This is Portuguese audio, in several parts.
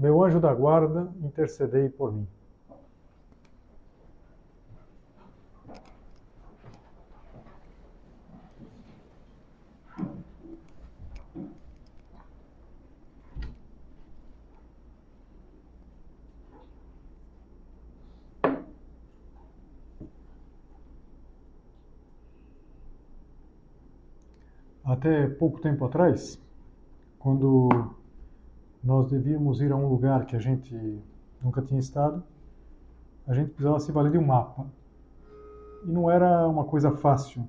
meu anjo da guarda, intercedei por mim. Até pouco tempo atrás, quando nós devíamos ir a um lugar que a gente nunca tinha estado, a gente precisava se valer de um mapa. E não era uma coisa fácil.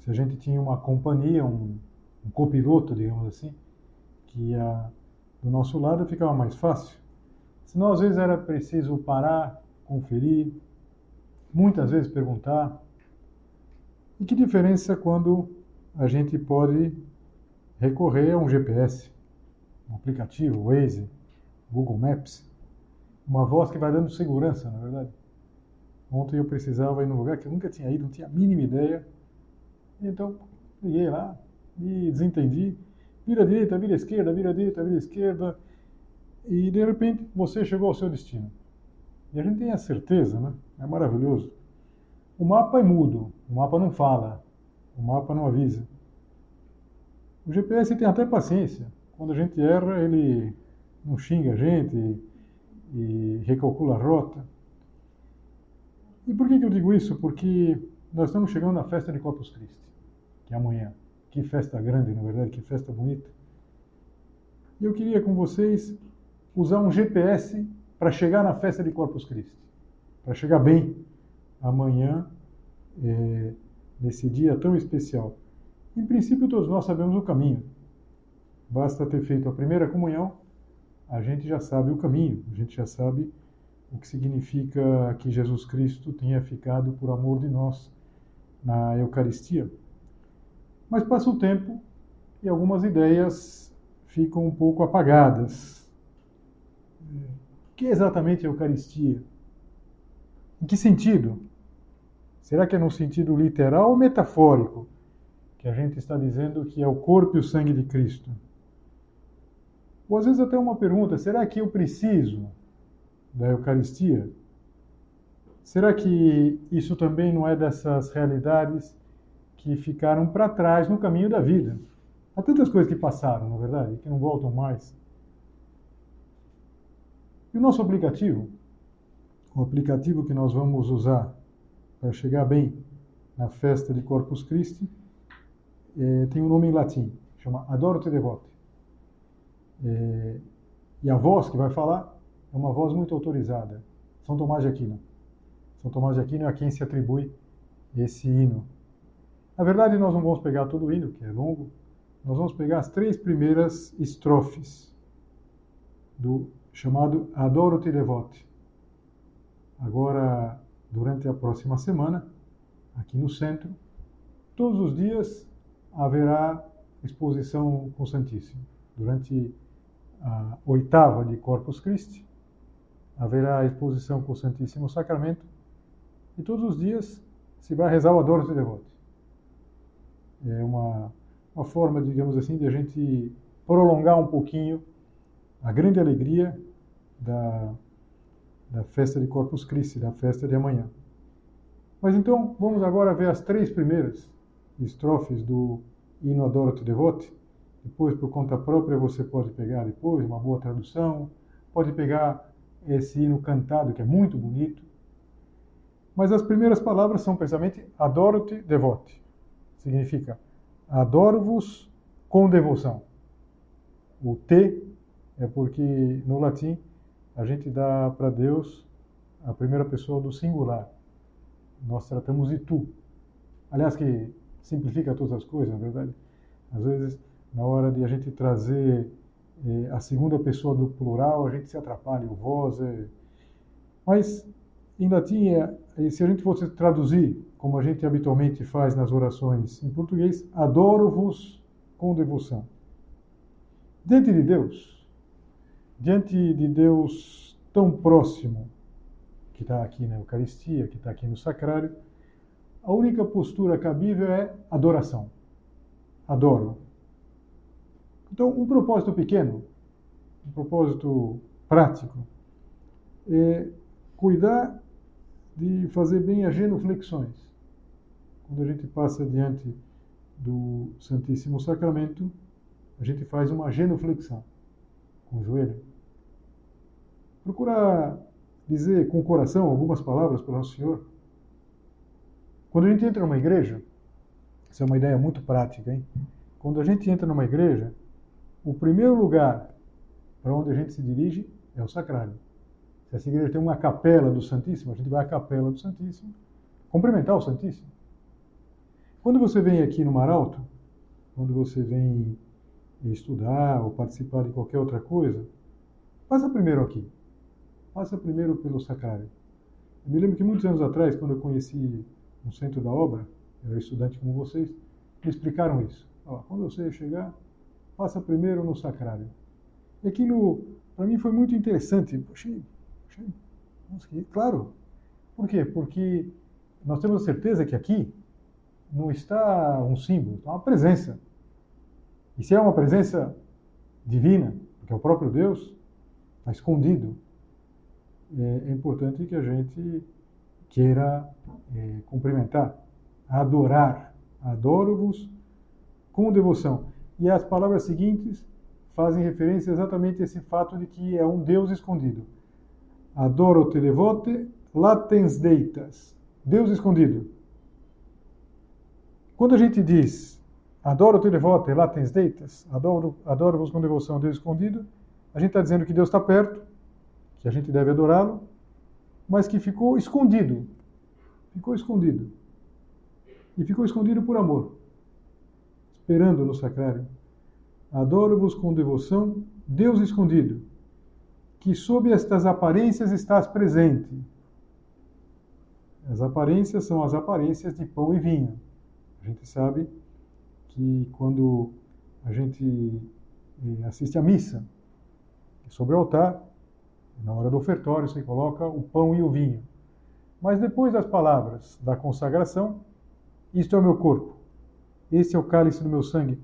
Se a gente tinha uma companhia, um, um copiloto, digamos assim, que ia do nosso lado, ficava mais fácil. Senão, às vezes, era preciso parar, conferir, muitas vezes perguntar. E que diferença quando a gente pode recorrer a um GPS? Um aplicativo, Waze, Google Maps, uma voz que vai dando segurança, na verdade. Ontem eu precisava ir num lugar que eu nunca tinha ido, não tinha a mínima ideia. Então, liguei lá e desentendi. Vira direita, vira esquerda, vira direita, vira esquerda. E de repente você chegou ao seu destino. E a gente tem a certeza, né? É maravilhoso. O mapa é mudo, o mapa não fala, o mapa não avisa. O GPS tem até paciência quando a gente erra, ele não xinga a gente e, recalcula a rota. E por que eu digo isso? Porque nós estamos chegando na festa de Corpus Christi, que é amanhã. Que festa grande, na verdade, que festa bonita. E eu queria com vocês usar um GPS para chegar na festa de Corpus Christi, para chegar bem amanhã, é, nesse dia tão especial. Em princípio, todos nós sabemos o caminho. Basta ter feito a primeira comunhão, a gente já sabe o caminho, a gente já sabe o que significa que Jesus Cristo tenha ficado por amor de nós na Eucaristia. Mas passa o tempo e algumas ideias ficam um pouco apagadas. O que é exatamente a Eucaristia? Em que sentido? Será que é no sentido literal ou metafórico que a gente está dizendo que é o corpo e o sangue de Cristo? Ou às vezes até uma pergunta: será que eu preciso da Eucaristia? Será que isso também não é dessas realidades que ficaram para trás no caminho da vida? Há tantas coisas que passaram, na é verdade, que não voltam mais. E o nosso aplicativo, o aplicativo que nós vamos usar para chegar bem na festa de Corpus Christi, é, tem um nome em latim, chama Adoro Te Devote. É, e a voz que vai falar é uma voz muito autorizada. São Tomás de Aquino. São Tomás de Aquino é a quem se atribui esse hino. Na verdade, nós não vamos pegar todo o hino, que é longo. Nós vamos pegar as três primeiras estrofes do chamado Adoro-te Devote. Agora, durante a próxima semana, aqui no centro, todos os dias haverá exposição com o Santíssimo. Durante a oitava de Corpus Christi, haverá a exposição com o Santíssimo Sacramento e todos os dias se vai rezar o Adoro-te Devote. É uma, uma forma, digamos assim, de a gente prolongar um pouquinho a grande alegria da, da festa de Corpus Christi, da festa de amanhã. Mas então vamos agora ver as três primeiras estrofes do hino Adoro-te Devote, depois, por conta própria, você pode pegar depois uma boa tradução, pode pegar esse hino cantado, que é muito bonito. Mas as primeiras palavras são precisamente adoro-te, devote. Significa adoro-vos com devoção. O te é porque no latim a gente dá para Deus a primeira pessoa do singular. Nós tratamos de tu. Aliás, que simplifica todas as coisas, na verdade. Às vezes na hora de a gente trazer é, a segunda pessoa do plural, a gente se atrapalha, o vós. É... Mas em latim, é, se a gente fosse traduzir, como a gente habitualmente faz nas orações em português, adoro-vos com devoção. Diante de Deus, diante de Deus tão próximo, que está aqui na Eucaristia, que está aqui no Sacrário, a única postura cabível é adoração. Adoro. Então, um propósito pequeno, um propósito prático, é cuidar de fazer bem as genuflexões. Quando a gente passa diante do Santíssimo Sacramento, a gente faz uma genuflexão com o joelho. Procurar dizer com o coração algumas palavras para o Nosso Senhor. Quando a gente entra numa igreja, isso é uma ideia muito prática, hein? Quando a gente entra numa igreja, o primeiro lugar para onde a gente se dirige é o sacrário. Se essa igreja tem uma capela do Santíssimo, a gente vai à capela do Santíssimo, cumprimentar o Santíssimo. Quando você vem aqui no Mar Alto, quando você vem estudar ou participar de qualquer outra coisa, passa primeiro aqui. Passa primeiro pelo sacrário. Eu me lembro que muitos anos atrás, quando eu conheci um centro da obra, eu era estudante como vocês, me explicaram isso. Quando você chegar, passa primeiro no sacrário. E aquilo, para mim, foi muito interessante. Poxa, nossa, claro. Por quê? Porque nós temos a certeza que aqui não está um símbolo, está uma presença. E se é uma presença divina, porque é o próprio Deus, está escondido, é, é importante que a gente queira é, cumprimentar, adorar. Adoro-vos com devoção. E as palavras seguintes fazem referência exatamente a esse fato de que é um Deus escondido. Adoro te devote, latens deitas. Deus escondido. Quando a gente diz adoro te devote, latens deitas, adoro-vos adoro com devoção, Deus escondido, a gente está dizendo que Deus está perto, que a gente deve adorá-lo, mas que ficou escondido. Ficou escondido. E ficou escondido por amor esperando no sacrário. Adoro-vos com devoção, Deus escondido, que sob estas aparências estás presente. As aparências são as aparências de pão e vinho. A gente sabe que quando a gente eh, assiste à missa, sobre o altar, na hora do ofertório, você coloca o pão e o vinho. Mas depois das palavras da consagração, isto é o meu corpo esse é o cálice do meu sangue.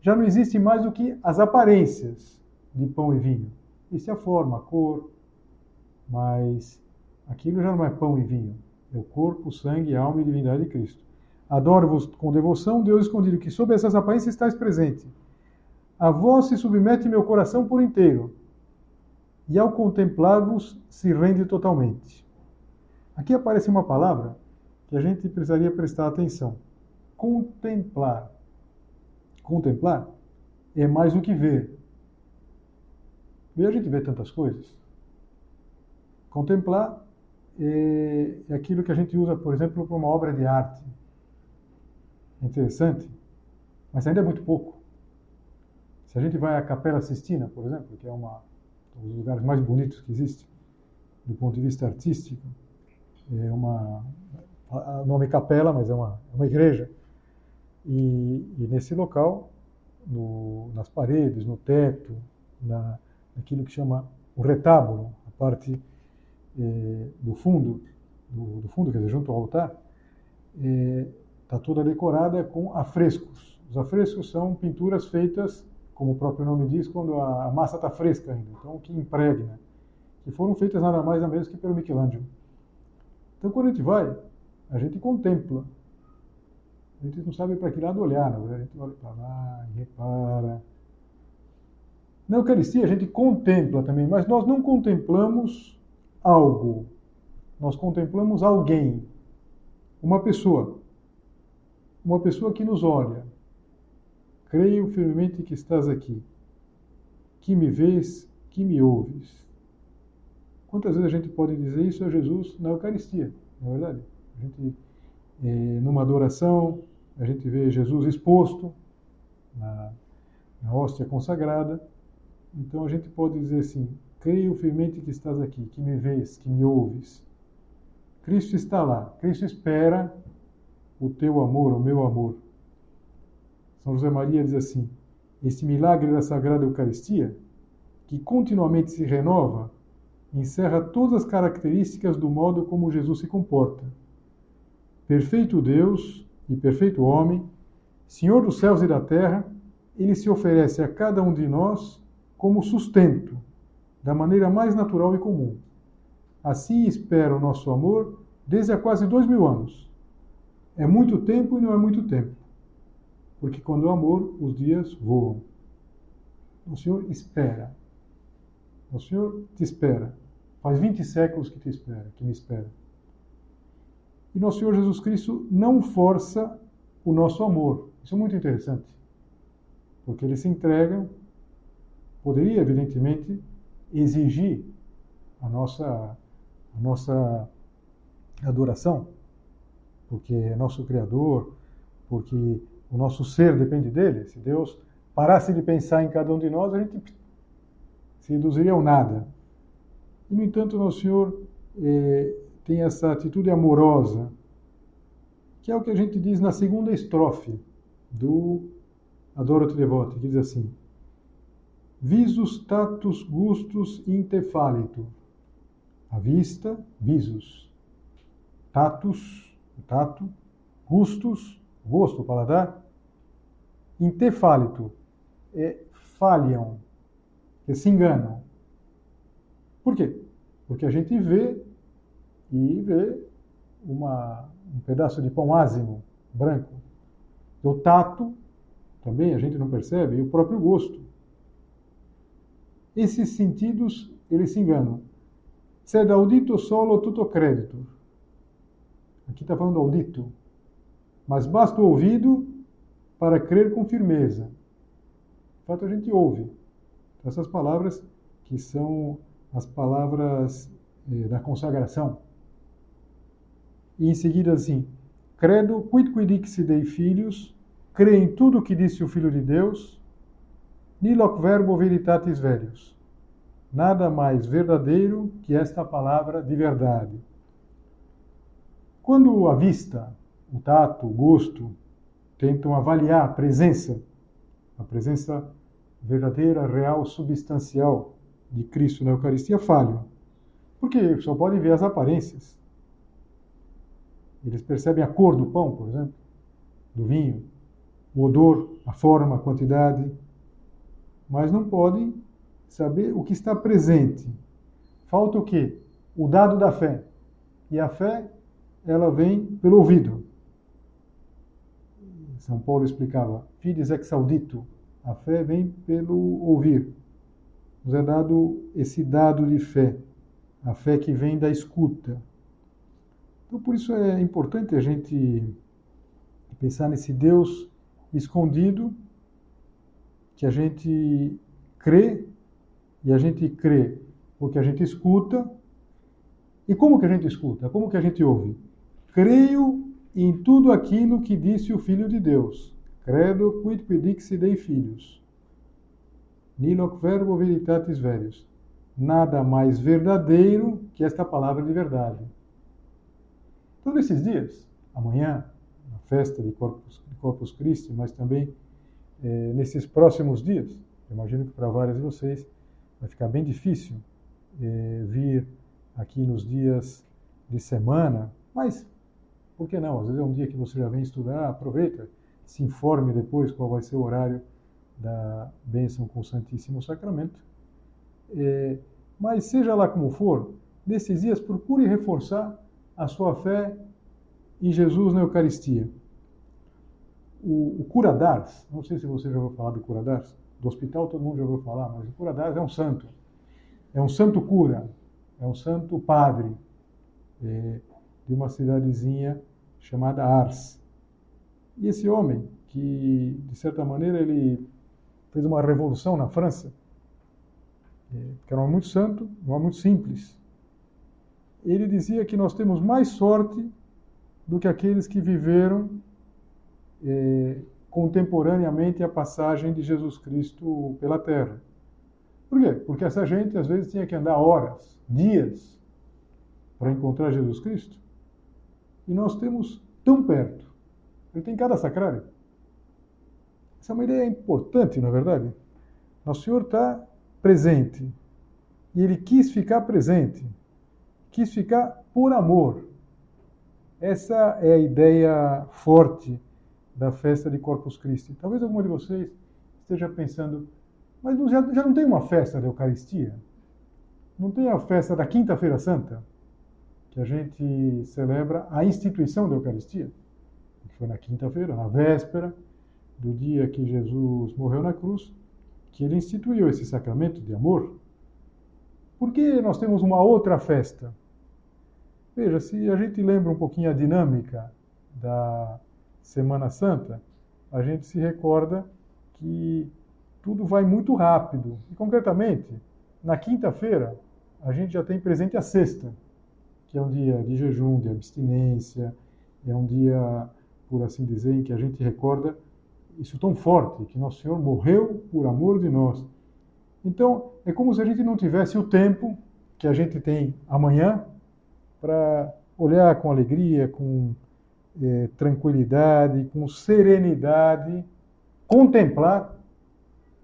Já não existe mais do que as aparências de pão e vinho. Isso é a forma, a cor, mas aquilo já não é pão e vinho. É o corpo, sangue, alma e divindade de Cristo. Adoro-vos com devoção, Deus escondido, que sob essas aparências estáis presente. A vós se submete meu coração por inteiro, e ao contemplar-vos se rende totalmente. Aqui aparece uma palavra que a gente precisaria prestar atenção contemplar. Contemplar é mais do que ver. Ver a gente vê tantas coisas. Contemplar é, é aquilo que a gente usa, por exemplo, para uma obra de arte. É interessante, mas ainda é muito pouco. Se a gente vai à Capela Sistina, por exemplo, que é uma, um dos lugares mais bonitos que existe, do ponto de vista artístico, é uma, o nome é capela, mas é uma, é uma igreja e, e nesse local, no, nas paredes, no teto, na, naquilo que chama o retábulo, a parte eh, do fundo, do, do, fundo, quer dizer, junto ao altar, está eh, toda decorada com afrescos. Os afrescos são pinturas feitas, como o próprio nome diz, quando a, a massa está fresca ainda, então que impregna, que foram feitas nada mais nada menos que pelo Michelangelo. Então, quando a gente vai, a gente contempla a gente não sabe para que lado olhar, a gente olha para lá e repara. Na Eucaristia a gente contempla também, mas nós não contemplamos algo, nós contemplamos alguém, uma pessoa, uma pessoa que nos olha. Creio firmemente que estás aqui, que me vês, que me ouves. Quantas vezes a gente pode dizer isso a Jesus na Eucaristia, não é verdade? A gente, é, numa adoração, a gente vê Jesus exposto na, na hóstia consagrada Então a gente pode dizer assim: creio firmemente que estás aqui, que me vês, que me ouves. Cristo está lá, Cristo espera o teu amor, o meu amor. São José Maria diz assim: este milagre da Sagrada Eucaristia, que continuamente se renova, encerra todas as características do modo como Jesus se comporta. Perfeito Deus e perfeito homem, Senhor dos céus e da terra, ele se oferece a cada um de nós como sustento, da maneira mais natural e comum. Assim espera o nosso amor desde há quase dois mil anos. É muito tempo e não é muito tempo, porque quando o amor, os dias voam. O Senhor espera. O Senhor te espera. Faz 20 séculos que te espera, que me espera. E nosso Senhor Jesus Cristo não força o nosso amor. Isso é muito interessante. Porque ele se entrega, poderia, evidentemente, exigir a nossa, a nossa adoração, porque é nosso Criador, porque o nosso ser depende dele. Se Deus parasse de pensar em cada um de nós, a gente se reduziria ao nada. E, no entanto, nosso Senhor eh, tem essa atitude amorosa, que é o que a gente diz na segunda estrofe do Adoro-te Devote, que diz assim: Visus tatus gustus intefalito. A vista, visus. Tatus, o tato. Gustus, gosto, paladar. Intefalito, é, falham, que se enganam. Por quê? Porque a gente vê e vê uma, um pedaço de pão ázimo, branco. O tato também a gente não percebe, e o próprio gosto esses sentidos eles se enganam. Sed audito solo tutto credito. Aqui está falando audito. Mas basta o ouvido para crer com firmeza. De fato, a gente ouve. Essas palavras que são as palavras eh, da consagração. E em seguida, assim: Credo quid quidixi dei filhos, crê em tudo o que disse o Filho de Deus Niloc verbo veritatis verius. Nada mais verdadeiro que esta palavra de verdade. Quando a vista, o tato, o gosto tentam avaliar a presença, a presença verdadeira, real, substancial de Cristo na Eucaristia, falham. Porque só podem ver as aparências. Eles percebem a cor do pão, por exemplo, do vinho, o odor, a forma, a quantidade, mas não podem saber o que está presente. Falta o quê? O dado da fé. E a fé, ela vem pelo ouvido. São Paulo explicava, fides ex audito. A fé vem pelo ouvir. Nos é dado esse dado de fé, a fé que vem da escuta. Então, por isso é importante a gente pensar nesse Deus escondido que a gente crê, e a gente crê porque a gente escuta. E como que a gente escuta? Como que a gente ouve? Creio em tudo aquilo que disse o Filho de Deus. Credo quid pedixi dei filhos. Niloc verbo veritatis verius. Nada mais verdadeiro que esta palavra de verdade. Todos esses dias, amanhã, na festa de Corpus, de Corpus Christi, mas também é, nesses próximos dias. imagino que para vários de vocês vai ficar bem difícil é, vir aqui nos dias de semana, mas por que não? Às vezes é um dia que você já vem estudar, aproveita, se informe depois qual vai ser o horário da bênção com o Santíssimo Sacramento. É, mas seja lá como for, nesses dias procure reforçar a sua fé em Jesus na Eucaristia o, o Curadars, não sei se você já ouviu falar do Curadars, do hospital todo mundo já ouviu falar, mas o Curadars é um santo. É um santo cura, é um santo padre é, de uma cidadezinha chamada Ars. E esse homem, que de certa maneira ele fez uma revolução na França, é, que era um homem muito santo, um homem muito simples. Ele dizia que nós temos mais sorte do que aqueles que viveram é, contemporaneamente à passagem de Jesus Cristo pela Terra. Por quê? Porque essa gente às vezes tinha que andar horas, dias, para encontrar Jesus Cristo. E nós temos tão perto. Ele tem cada sacrário. Essa é uma ideia importante, na é verdade. Nosso Senhor está presente. E ele quis ficar presente. Quis ficar por amor. Essa é a ideia forte da festa de Corpus Christi. Talvez algum de vocês esteja pensando, mas já, já não tem uma festa da Eucaristia? Não tem a festa da Quinta-feira Santa? Que a gente celebra a instituição da Eucaristia? Que foi na quinta-feira, na véspera do dia que Jesus morreu na cruz, que ele instituiu esse sacramento de amor. Por que nós temos uma outra festa? Veja, se a gente lembra um pouquinho a dinâmica da Semana Santa, a gente se recorda que tudo vai muito rápido. E, concretamente, na quinta-feira, a gente já tem presente a sexta, que é um dia de jejum, de abstinência, é um dia, por assim dizer, em que a gente recorda isso tão forte, que Nosso Senhor morreu por amor de nós. Então, é como se a gente não tivesse o tempo que a gente tem amanhã para olhar com alegria, com é, tranquilidade, com serenidade, contemplar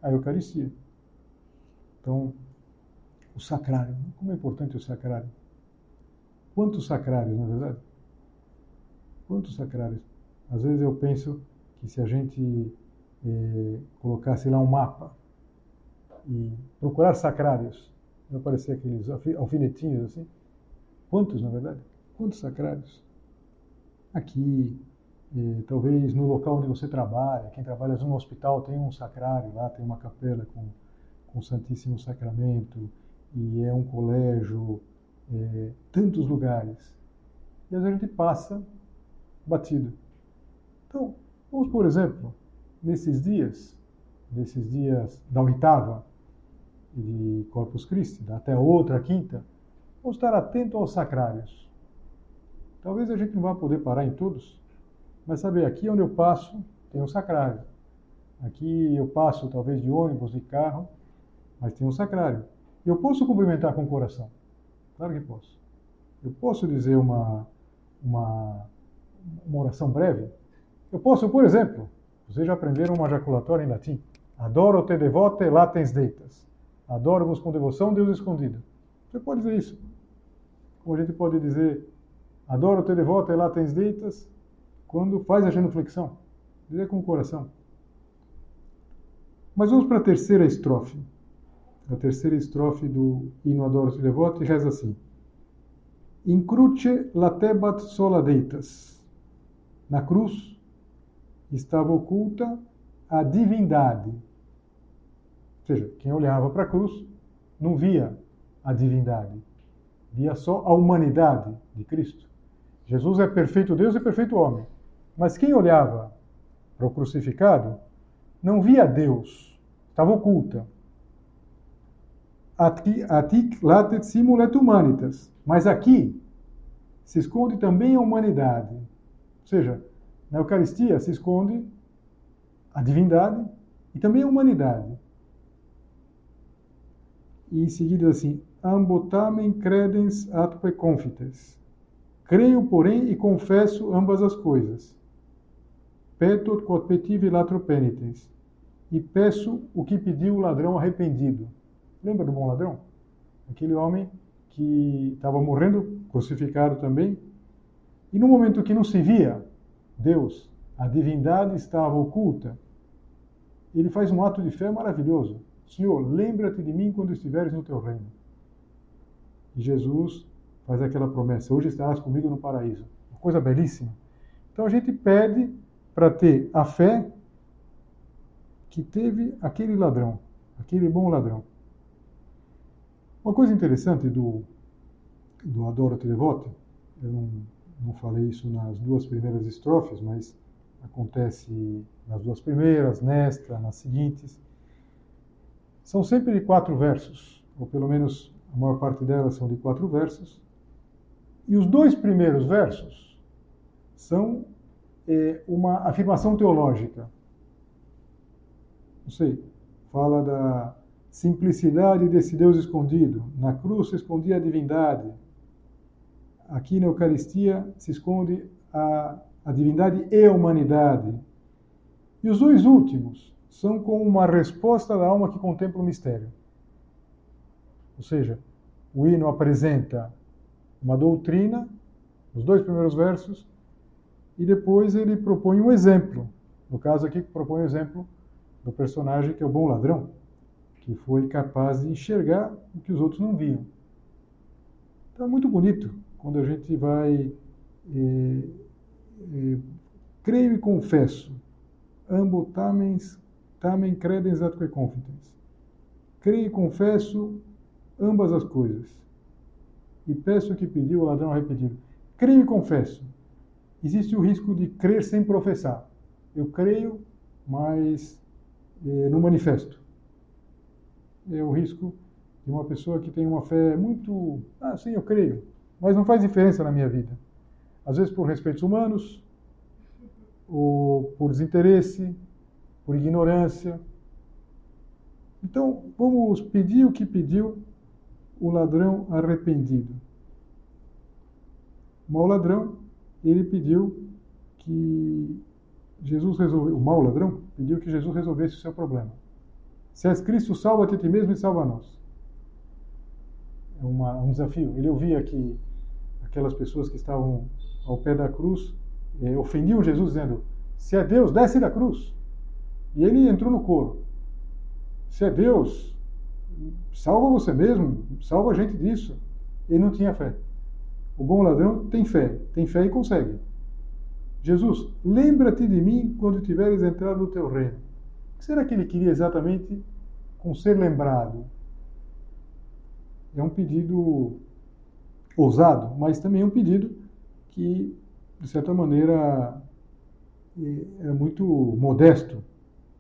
a Eucaristia. Então, o sacrário. Como é importante o sacrário? Quantos sacrários, na é verdade? Quantos sacrários? Às vezes eu penso que se a gente é, colocasse lá um mapa e procurar sacrários, vai aparecer aqueles alfinetinhos assim. Quantos, na verdade? Quantos sacrários? Aqui, é, talvez no local onde você trabalha, quem trabalha no hospital tem um sacrário lá, tem uma capela com, com o Santíssimo Sacramento, e é um colégio, é, tantos lugares. E às vezes a gente passa batido. Então, Vamos, por exemplo, nesses dias, nesses dias da oitava de Corpus Christi, até outra quinta, vamos estar atento aos sacrários. Talvez a gente não vá poder parar em todos, mas saber, aqui onde eu passo, tem um sacrário. Aqui eu passo, talvez, de ônibus, de carro, mas tem um sacrário. Eu posso cumprimentar com o coração? Claro que posso. Eu posso dizer uma, uma, uma oração breve? Eu posso, por exemplo, vocês já aprenderam uma jaculatória em latim. Adoro te devote latens deitas. Adoro-vos com devoção, Deus escondido. Você pode dizer isso. Como a gente pode dizer, adoro te devote latens deitas, quando faz a genuflexão. Dizer com o coração. Mas vamos para a terceira estrofe. A terceira estrofe do hino Adoro te devote reza assim. In cruce latebat sola deitas. Na cruz, estava oculta a divindade. Ou seja, quem olhava para a cruz não via a divindade, via só a humanidade de Cristo. Jesus é perfeito Deus e perfeito homem. Mas quem olhava para o crucificado não via Deus, estava oculta. Atic latet simulet humanitas. Mas aqui se esconde também a humanidade. Ou seja, na Eucaristia se esconde a divindade e também a humanidade. E em seguida assim, ambotamen credens atque confites. Creio, porém, e confesso ambas as coisas. Petot quod petive latro penitens. E peço o que pediu o ladrão arrependido. Lembra do bom ladrão? Aquele homem que estava morrendo, crucificado também, e no momento que não se via Deus, a divindade estava oculta, ele faz um ato de fé maravilhoso. Senhor, lembra-te de mim quando estiveres no teu reino. E Jesus faz aquela promessa: hoje estarás comigo no paraíso. Uma coisa belíssima. Então a gente pede para ter a fé que teve aquele ladrão, aquele bom ladrão. Uma coisa interessante do, do Adoro Te Devote, eu não não falei isso nas duas primeiras estrofes, mas acontece nas duas primeiras, nesta, nas seguintes. São sempre quatro versos, ou pelo menos a maior parte delas são de quatro versos. E os dois primeiros versos são é, uma afirmação teológica. Não sei, fala da simplicidade desse Deus escondido. Na cruz se escondia a divindade. Aqui na Eucaristia se esconde a, a divindade e a humanidade. E os dois últimos são como uma resposta da alma que contempla o mistério. Ou seja, o hino apresenta uma doutrina, os dois primeiros versos, e depois ele propõe um exemplo. No caso aqui, propõe o exemplo do personagem que é o bom ladrão, que foi capaz de enxergar o que os outros não viam. Então é muito bonito quando a gente vai. É, é, creio e confesso, ambo tamens, tamen credens atque confitens. Creio e confesso ambas as coisas. E peço o que pediu, o ladrão arrependido. Creio e confesso. Existe o risco de crer sem professar. Eu creio, mas eh, não manifesto. É o risco de uma pessoa que tem uma fé muito. Ah, sim, eu creio, mas não faz diferença na minha vida. Às vezes por respeitos humanos, ou por desinteresse, por ignorância. Então, vamos pedir o que pediu o ladrão arrependido. O mau ladrão, ele pediu que Jesus resolvesse, o mau ladrão pediu que Jesus resolvesse o seu problema. Se és Cristo, salva-te a ti mesmo e salva nós. É uma, um desafio. Ele ouvia que aquelas pessoas que estavam ao pé da cruz eh, ofendiam Jesus, dizendo: Se é Deus, desce da cruz. E ele entrou no coro. Se é Deus, salva você mesmo, salva a gente disso. Ele não tinha fé. O bom ladrão tem fé, tem fé e consegue. Jesus, lembra-te de mim quando tiveres entrado no teu reino. O que será que ele queria exatamente com ser lembrado? É um pedido ousado, mas também é um pedido que, de certa maneira, é muito modesto,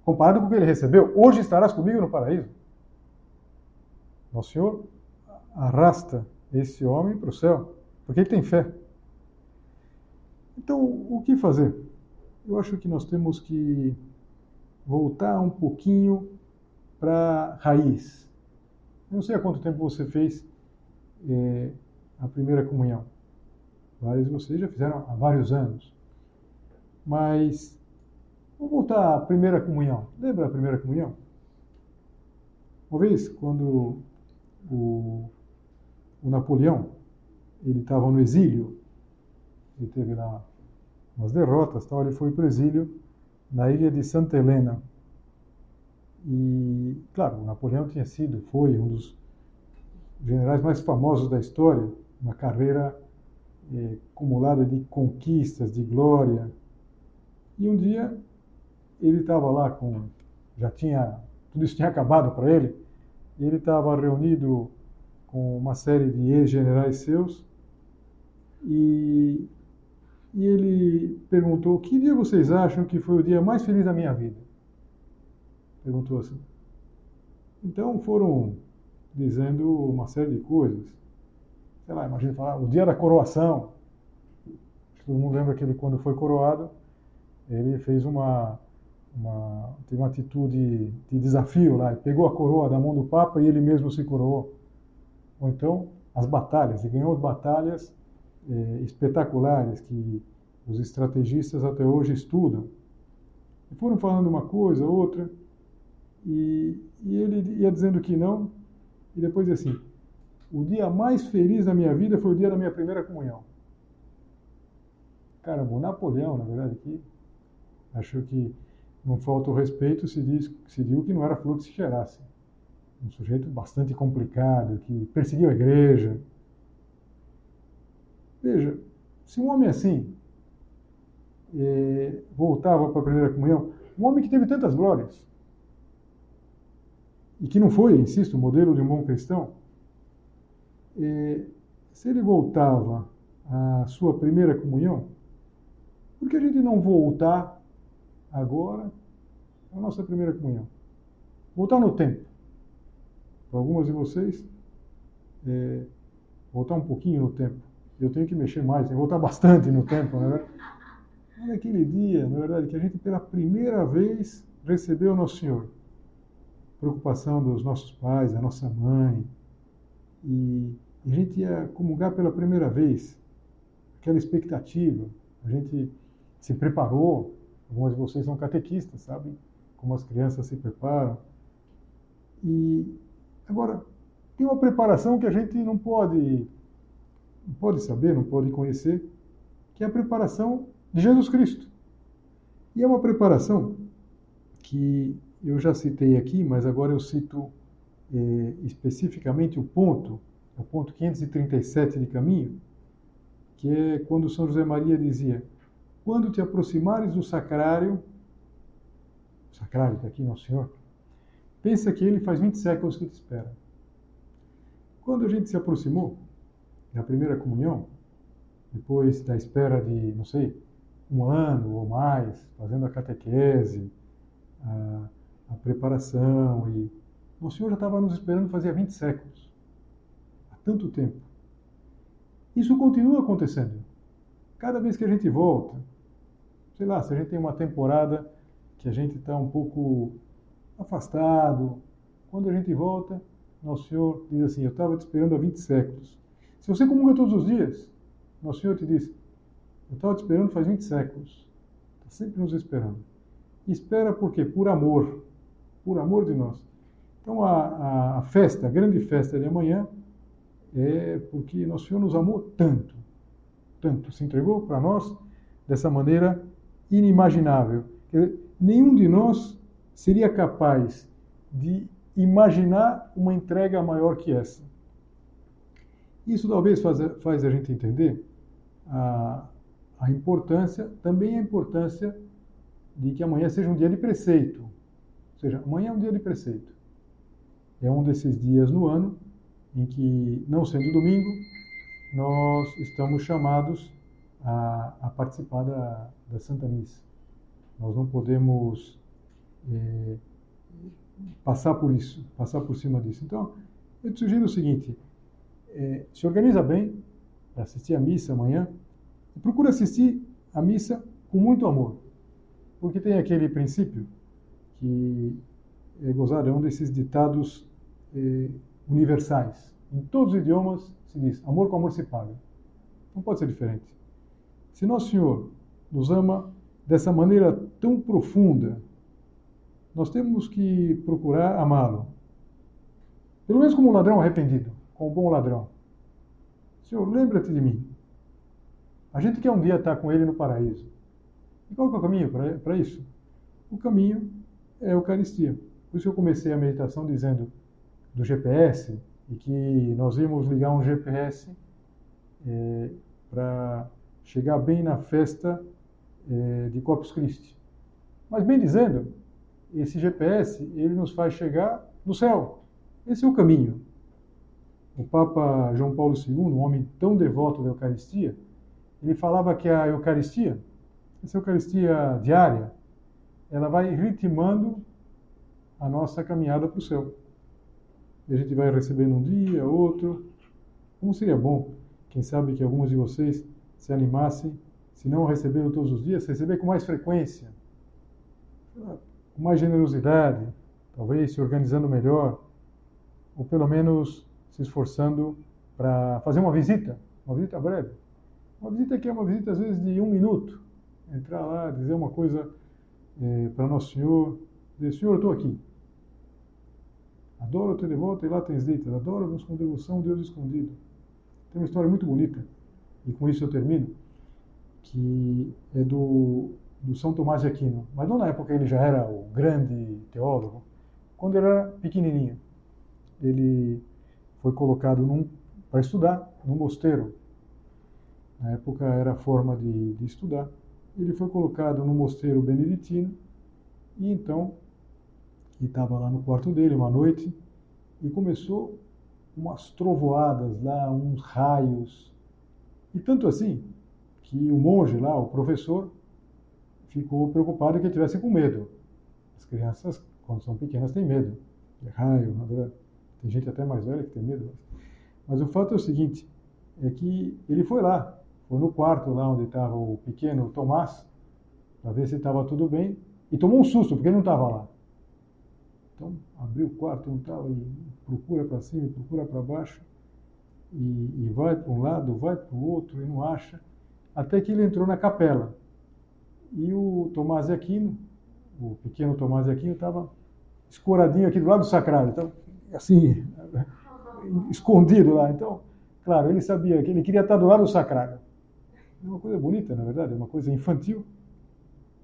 comparado com o que ele recebeu. Hoje estarás comigo no paraíso. Nosso Senhor arrasta esse homem para o céu, porque ele tem fé. Então, o que fazer? Eu acho que nós temos que voltar um pouquinho para a raiz. Eu não sei há quanto tempo você fez é, a primeira comunhão. Vários de vocês já fizeram há vários anos. Mas vamos voltar à primeira comunhão. Lembra a primeira comunhão? Uma vez, quando o, o Napoleão ele estava no exílio, ele teve lá umas derrotas, tal, ele foi para o exílio na ilha de Santa Helena. E, claro, Napoleão tinha sido, foi um dos generais mais famosos da história, uma carreira eh, acumulada de conquistas, de glória. E um dia ele estava lá com, já tinha, tudo isso tinha acabado para ele, e ele estava reunido com uma série de ex-generais seus, e e ele perguntou: Que dia vocês acham que foi o dia mais feliz da minha vida? Perguntou assim. Então foram dizendo uma série de coisas. Sei lá, imagina falar o dia da coroação. Todo mundo lembra que ele, quando foi coroado, ele fez uma, uma, teve uma atitude de desafio lá. Ele pegou a coroa da mão do Papa e ele mesmo se coroou. Ou então, as batalhas. Ele ganhou as batalhas é, espetaculares que os estrategistas até hoje estudam. E foram falando uma coisa, outra, e, e ele ia dizendo que não, e depois assim, o dia mais feliz da minha vida foi o dia da minha primeira comunhão. Caramba, o Napoleão, na verdade, aqui, achou que não falta o respeito se, diz, se diz que não era flor que se cheirasse. Um sujeito bastante complicado, que perseguiu a igreja, Veja, se um homem assim é, voltava para a primeira comunhão, um homem que teve tantas glórias, e que não foi, insisto, o modelo de um bom cristão, é, se ele voltava à sua primeira comunhão, por que a gente não voltar agora à nossa primeira comunhão? Voltar no tempo. Para algumas de vocês, é, voltar um pouquinho no tempo eu tenho que mexer mais, tenho que voltar bastante no tempo, né? Olha aquele dia, na verdade, que a gente pela primeira vez recebeu Nosso Senhor. preocupação dos nossos pais, da nossa mãe. E a gente ia comungar pela primeira vez, aquela expectativa. A gente se preparou, algumas de vocês são catequistas, sabem como as crianças se preparam. E agora, tem uma preparação que a gente não pode, não pode saber, não pode conhecer, que é a preparação de Jesus Cristo. E é uma preparação que eu já citei aqui, mas agora eu cito é, especificamente o ponto, o ponto 537 de caminho, que é quando São José Maria dizia: Quando te aproximares do sacrário, o sacrário está aqui, Nosso Senhor, pensa que ele faz 20 séculos que te espera. Quando a gente se aproximou da primeira comunhão, depois da espera de, não sei, um ano ou mais, fazendo a catequese, a, a preparação, e o Senhor já estava nos esperando fazia 20 séculos. Há tanto tempo. Isso continua acontecendo. Cada vez que a gente volta, sei lá, se a gente tem uma temporada que a gente está um pouco afastado, quando a gente volta, nosso Senhor diz assim: Eu estava te esperando há 20 séculos. Se você comunga todos os dias, Nosso Senhor te diz: Eu estava te esperando faz 20 séculos. Está sempre nos esperando. E espera por quê? Por amor. Por amor de nós. Então a, a festa, a grande festa de amanhã, é porque Nosso Senhor nos amou tanto, tanto, se entregou para nós dessa maneira inimaginável. Nenhum de nós seria capaz de imaginar uma entrega maior que essa. Isso talvez faz, faz a gente entender a, a importância, também a importância de que amanhã seja um dia de preceito. Ou seja, amanhã é um dia de preceito. É um desses dias no ano em que, não sendo domingo, nós estamos chamados a, a participar da, da, Santa Missa. Nós não podemos é, passar por isso, passar por cima disso. Então, eu te sugiro o seguinte: é, se organiza bem para assistir a missa amanhã e procura assistir a missa com muito amor, porque tem aquele princípio que é gozado, é um desses ditados é, universais. Em todos os idiomas se diz: amor com amor se paga. Não pode ser diferente. Se Nosso Senhor nos ama dessa maneira tão profunda, nós temos que procurar amá-lo. Pelo menos como um ladrão arrependido, como um bom ladrão. Senhor, lembra-te de mim. A gente quer um dia estar com Ele no paraíso. E qual é o caminho para isso? O caminho é a Eucaristia. Por isso eu comecei a meditação dizendo do GPS e que nós íamos ligar um GPS é, para chegar bem na festa de Corpus Christi. Mas bem dizendo, esse GPS ele nos faz chegar no céu. Esse é o caminho. O Papa João Paulo II, um homem tão devoto da Eucaristia, ele falava que a Eucaristia, essa Eucaristia diária, ela vai ritmando a nossa caminhada para o céu. E a gente vai recebendo um dia, outro. Como seria bom, quem sabe que alguns de vocês se animassem, se não receberam todos os dias, receber com mais frequência com mais generosidade, talvez se organizando melhor, ou pelo menos se esforçando para fazer uma visita, uma visita breve. Uma visita que é uma visita às vezes de um minuto. Entrar lá, dizer uma coisa é, para Nosso Senhor, dizer, Senhor, eu estou aqui. Adoro ter de volta e lá tens ditas. Adoro-vos com devoção, Deus escondido. Tem uma história muito bonita, e com isso eu termino, que é do do São Tomás de Aquino, mas não na época ele já era o grande teólogo, quando ele era pequenininho. Ele foi colocado para estudar num mosteiro. Na época era a forma de, de estudar. Ele foi colocado no mosteiro beneditino e então estava lá no quarto dele uma noite e começou umas trovoadas lá, uns raios. E tanto assim que o monge lá, o professor, ficou preocupado que ele tivesse com medo. As crianças, quando são pequenas, têm medo de raio, tem gente até mais velha que tem medo. Mas o fato é o seguinte, é que ele foi lá, foi no quarto lá onde estava o pequeno Tomás, para ver se estava tudo bem, e tomou um susto, porque ele não estava lá. Então, abriu o quarto, não estava, e procura para cima, procura para baixo, e, e vai para um lado, vai para o outro, e não acha, até que ele entrou na capela. E o Tomás de Aquino, o pequeno Tomás de Aquino, estava escoradinho aqui do lado do sacrário, então, assim, escondido lá. Então, claro, ele sabia que ele queria estar do lado do sacrário. É uma coisa bonita, na verdade, é uma coisa infantil,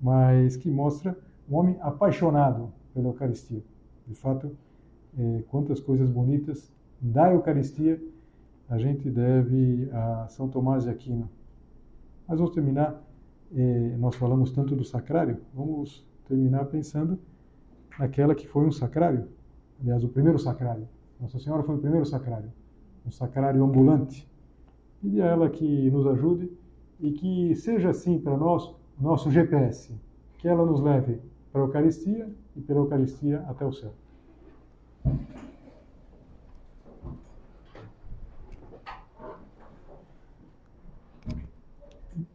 mas que mostra um homem apaixonado pela Eucaristia. De fato, é, quantas coisas bonitas da Eucaristia a gente deve a São Tomás de Aquino. Mas vamos terminar, é, nós falamos tanto do sacrário, vamos terminar pensando naquela que foi um sacrário, aliás, o primeiro sacrário. Nossa Senhora foi o primeiro sacrário, um sacrário ambulante. Pedi a ela que nos ajude e que seja assim para nós nosso GPS, que ela nos leve para a Eucaristia e pela Eucaristia até o céu.